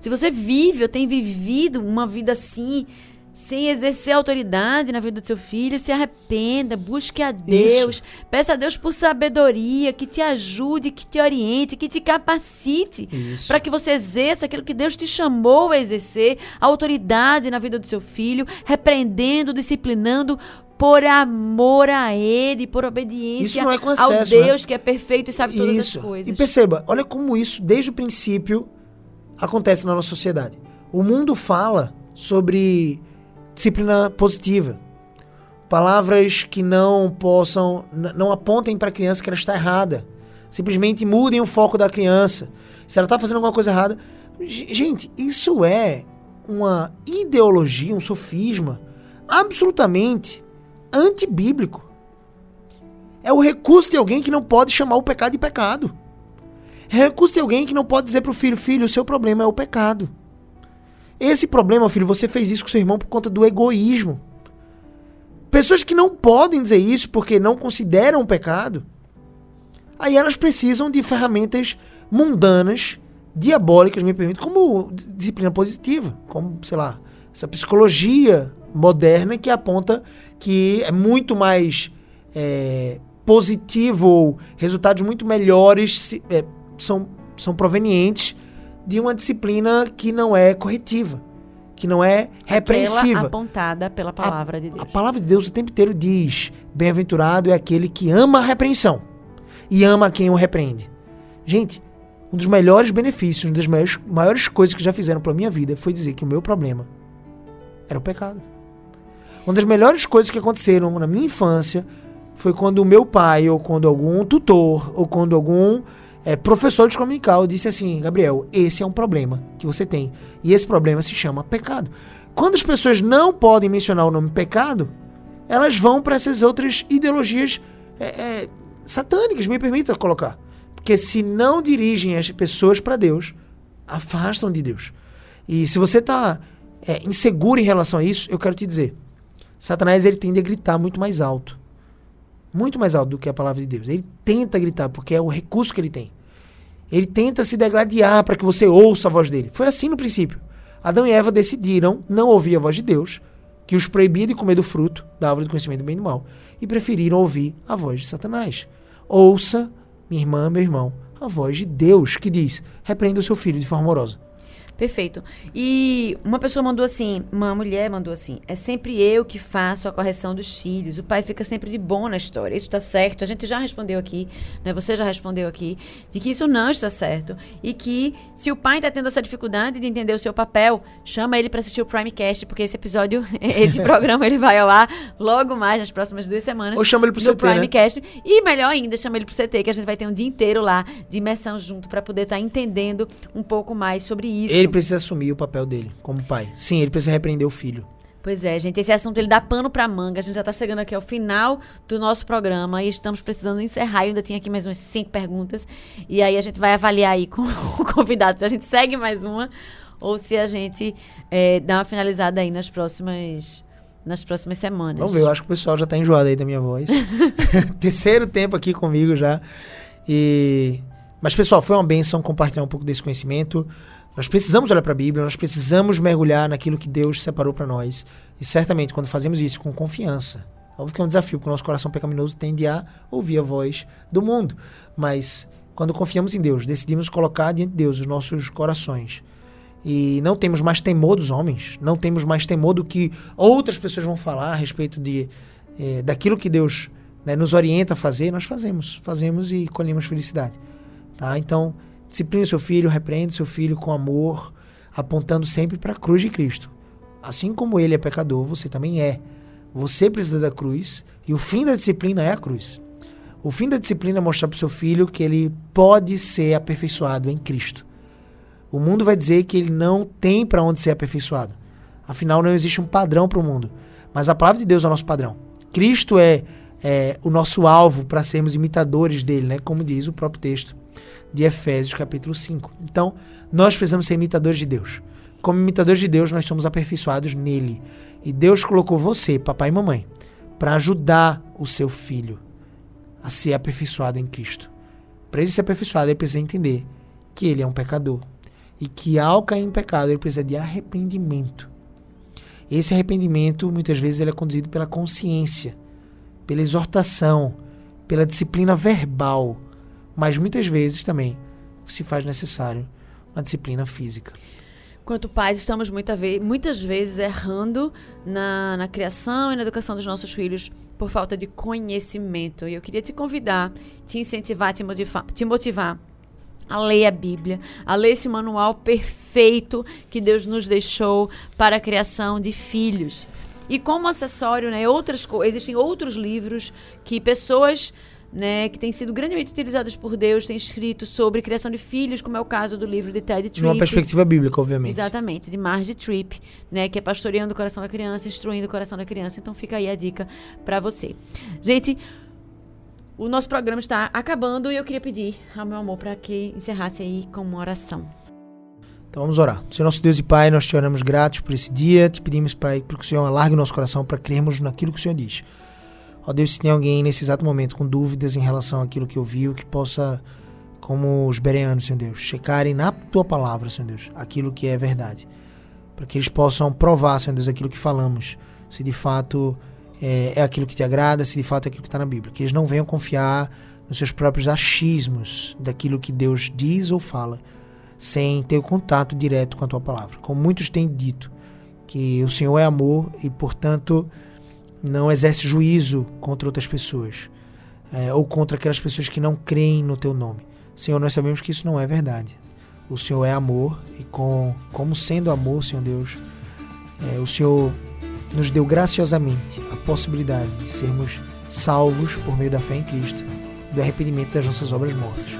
se você vive ou tem vivido uma vida assim, sem exercer autoridade na vida do seu filho, se arrependa, busque a Deus, peça a Deus por sabedoria, que te ajude, que te oriente, que te capacite Isso. para que você exerça aquilo que Deus te chamou a exercer, a autoridade na vida do seu filho, repreendendo, disciplinando por amor a ele, por obediência Isso é ao né? Deus que é perfeito e sabe todas Isso. as coisas. E perceba, olha como isso, desde o princípio, acontece na nossa sociedade. O mundo fala sobre disciplina positiva. Palavras que não possam, não apontem para a criança que ela está errada. Simplesmente mudem o foco da criança. Se ela está fazendo alguma coisa errada. Gente, isso é uma ideologia, um sofisma absolutamente antibíblico. É o recurso de alguém que não pode chamar o pecado de pecado. É o recurso de alguém que não pode dizer pro filho, filho, o seu problema é o pecado. Esse problema, filho, você fez isso com seu irmão por conta do egoísmo. Pessoas que não podem dizer isso porque não consideram um pecado, aí elas precisam de ferramentas mundanas, diabólicas, me permite, como disciplina positiva, como, sei lá, essa psicologia moderna que aponta que é muito mais é, positivo, resultados muito melhores se, é, são, são provenientes de uma disciplina que não é corretiva que não é repreensiva. Aquela apontada pela palavra a, de Deus. A palavra de Deus o tempo inteiro diz: bem-aventurado é aquele que ama a repreensão e ama quem o repreende. Gente, um dos melhores benefícios, uma das maiores, maiores coisas que já fizeram pela minha vida foi dizer que o meu problema era o pecado. Uma das melhores coisas que aconteceram na minha infância foi quando o meu pai, ou quando algum tutor, ou quando algum é, professor de comunical disse assim: Gabriel, esse é um problema que você tem. E esse problema se chama pecado. Quando as pessoas não podem mencionar o nome pecado, elas vão para essas outras ideologias é, é, satânicas, me permita colocar. Porque se não dirigem as pessoas para Deus, afastam de Deus. E se você está é, inseguro em relação a isso, eu quero te dizer: Satanás ele tende a gritar muito mais alto. Muito mais alto do que a palavra de Deus. Ele tenta gritar, porque é o recurso que ele tem. Ele tenta se degladiar para que você ouça a voz dele. Foi assim no princípio. Adão e Eva decidiram não ouvir a voz de Deus, que os proibia de comer do fruto da árvore do conhecimento do bem e do mal, e preferiram ouvir a voz de Satanás. Ouça, minha irmã, meu irmão, a voz de Deus que diz: repreenda o seu filho de forma amorosa. Perfeito. E uma pessoa mandou assim, uma mulher mandou assim: é sempre eu que faço a correção dos filhos. O pai fica sempre de bom na história. Isso está certo. A gente já respondeu aqui, né? Você já respondeu aqui, de que isso não está certo. E que se o pai está tendo essa dificuldade de entender o seu papel, chama ele para assistir o Primecast, porque esse episódio, esse programa, ele vai ao ar logo mais nas próximas duas semanas. Ou chama ele pro CT, Primecast. Né? E melhor ainda, chama ele pro CT, que a gente vai ter um dia inteiro lá de imersão junto para poder estar tá entendendo um pouco mais sobre isso. Ele ele precisa assumir o papel dele como pai. Sim, ele precisa repreender o filho. Pois é, gente, esse assunto ele dá pano pra manga. A gente já tá chegando aqui ao final do nosso programa e estamos precisando encerrar. Eu ainda tinha aqui mais umas cinco perguntas. E aí a gente vai avaliar aí com o convidado se a gente segue mais uma ou se a gente é, dá uma finalizada aí nas próximas nas próximas semanas. Vamos ver, eu acho que o pessoal já tá enjoado aí da minha voz. Terceiro tempo aqui comigo já. E mas pessoal, foi uma benção compartilhar um pouco desse conhecimento. Nós precisamos olhar para a Bíblia, nós precisamos mergulhar naquilo que Deus separou para nós. E certamente, quando fazemos isso com confiança, óbvio que é um desafio, porque o nosso coração pecaminoso tende a ouvir a voz do mundo. Mas quando confiamos em Deus, decidimos colocar diante de Deus os nossos corações. E não temos mais temor dos homens, não temos mais temor do que outras pessoas vão falar a respeito de, eh, daquilo que Deus né, nos orienta a fazer, nós fazemos. Fazemos e colhemos felicidade. Tá? Então, Discipline seu filho, repreende seu filho com amor, apontando sempre para a cruz de Cristo. Assim como ele é pecador, você também é. Você precisa da cruz e o fim da disciplina é a cruz. O fim da disciplina é mostrar para o seu filho que ele pode ser aperfeiçoado em Cristo. O mundo vai dizer que ele não tem para onde ser aperfeiçoado. Afinal, não existe um padrão para o mundo. Mas a palavra de Deus é o nosso padrão. Cristo é, é o nosso alvo para sermos imitadores dele, né? como diz o próprio texto de Efésios capítulo 5. Então, nós precisamos ser imitadores de Deus. Como imitadores de Deus, nós somos aperfeiçoados nele. E Deus colocou você, papai e mamãe, para ajudar o seu filho a ser aperfeiçoado em Cristo. Para ele ser aperfeiçoado, ele precisa entender que ele é um pecador e que ao cair em pecado, ele precisa de arrependimento. Esse arrependimento, muitas vezes, ele é conduzido pela consciência, pela exortação, pela disciplina verbal, mas muitas vezes também se faz necessário uma disciplina física. Quanto pais, estamos muita ve muitas vezes errando na, na criação e na educação dos nossos filhos por falta de conhecimento. E eu queria te convidar, te incentivar, te te motivar a ler a Bíblia, a ler esse manual perfeito que Deus nos deixou para a criação de filhos. E como acessório, né, outras existem outros livros que pessoas né, que têm sido grandemente utilizadas por Deus, têm escrito sobre criação de filhos, como é o caso do livro de Ted Tripp. Numa perspectiva bíblica, obviamente. Exatamente, de Marge Tripp, né, que é pastoreando o coração da criança, instruindo o coração da criança. Então fica aí a dica para você. Gente, o nosso programa está acabando e eu queria pedir ao meu amor para que encerrasse aí com uma oração. Então vamos orar. Senhor nosso Deus e Pai, nós te oramos gratos por esse dia, te pedimos, Pai, para que o Senhor alargue o nosso coração para crermos naquilo que o Senhor diz. Ó Deus, se tem alguém nesse exato momento com dúvidas em relação àquilo que ouviu, que possa, como os bereanos, Senhor Deus, checarem na tua palavra, Senhor Deus, aquilo que é verdade. Para que eles possam provar, Senhor Deus, aquilo que falamos, se de fato é, é aquilo que te agrada, se de fato é aquilo que está na Bíblia. Que eles não venham confiar nos seus próprios achismos daquilo que Deus diz ou fala, sem ter o contato direto com a tua palavra. Como muitos têm dito, que o Senhor é amor e, portanto, não exerce juízo contra outras pessoas é, ou contra aquelas pessoas que não creem no teu nome. Senhor, nós sabemos que isso não é verdade. O Senhor é amor e, com, como sendo amor, Senhor Deus, é, o Senhor nos deu graciosamente a possibilidade de sermos salvos por meio da fé em Cristo e do arrependimento das nossas obras mortas.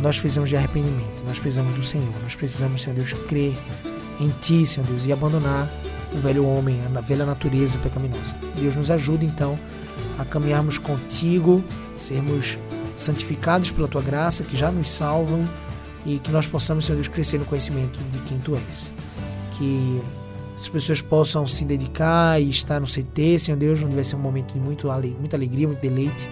Nós precisamos de arrependimento, nós precisamos do Senhor, nós precisamos, Senhor Deus, crer em Ti, Senhor Deus, e abandonar o velho homem, a velha natureza pecaminosa. Deus nos ajuda então a caminharmos contigo, sermos santificados pela tua graça, que já nos salvam e que nós possamos, Senhor Deus, crescer no conhecimento de quem tu és. Que as pessoas possam se dedicar e estar no CT, Senhor Deus, onde vai ser um momento de muito, muita alegria, muito deleite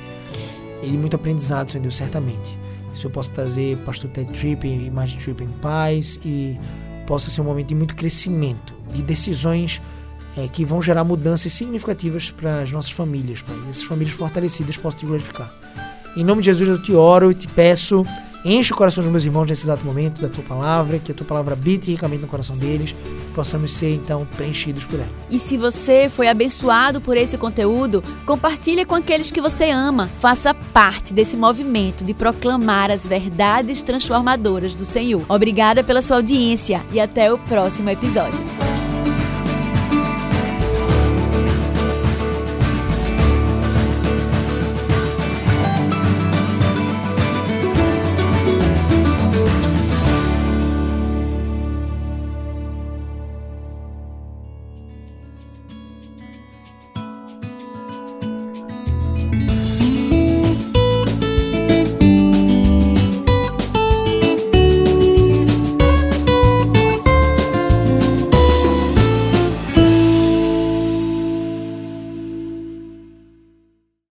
e de muito aprendizado, Senhor Deus, certamente. Que o Senhor possa trazer Pastor Ted Tripp e Imagine Tripp em paz e possa ser um momento de muito crescimento, de decisões é, que vão gerar mudanças significativas para as nossas famílias, Pai. Essas famílias fortalecidas possam te glorificar. Em nome de Jesus eu te oro e te peço Enche o coração dos meus irmãos nesse exato momento da tua palavra, que a tua palavra habite ricamente no coração deles, possamos ser então preenchidos por ela. E se você foi abençoado por esse conteúdo, compartilhe com aqueles que você ama. Faça parte desse movimento de proclamar as verdades transformadoras do Senhor. Obrigada pela sua audiência e até o próximo episódio.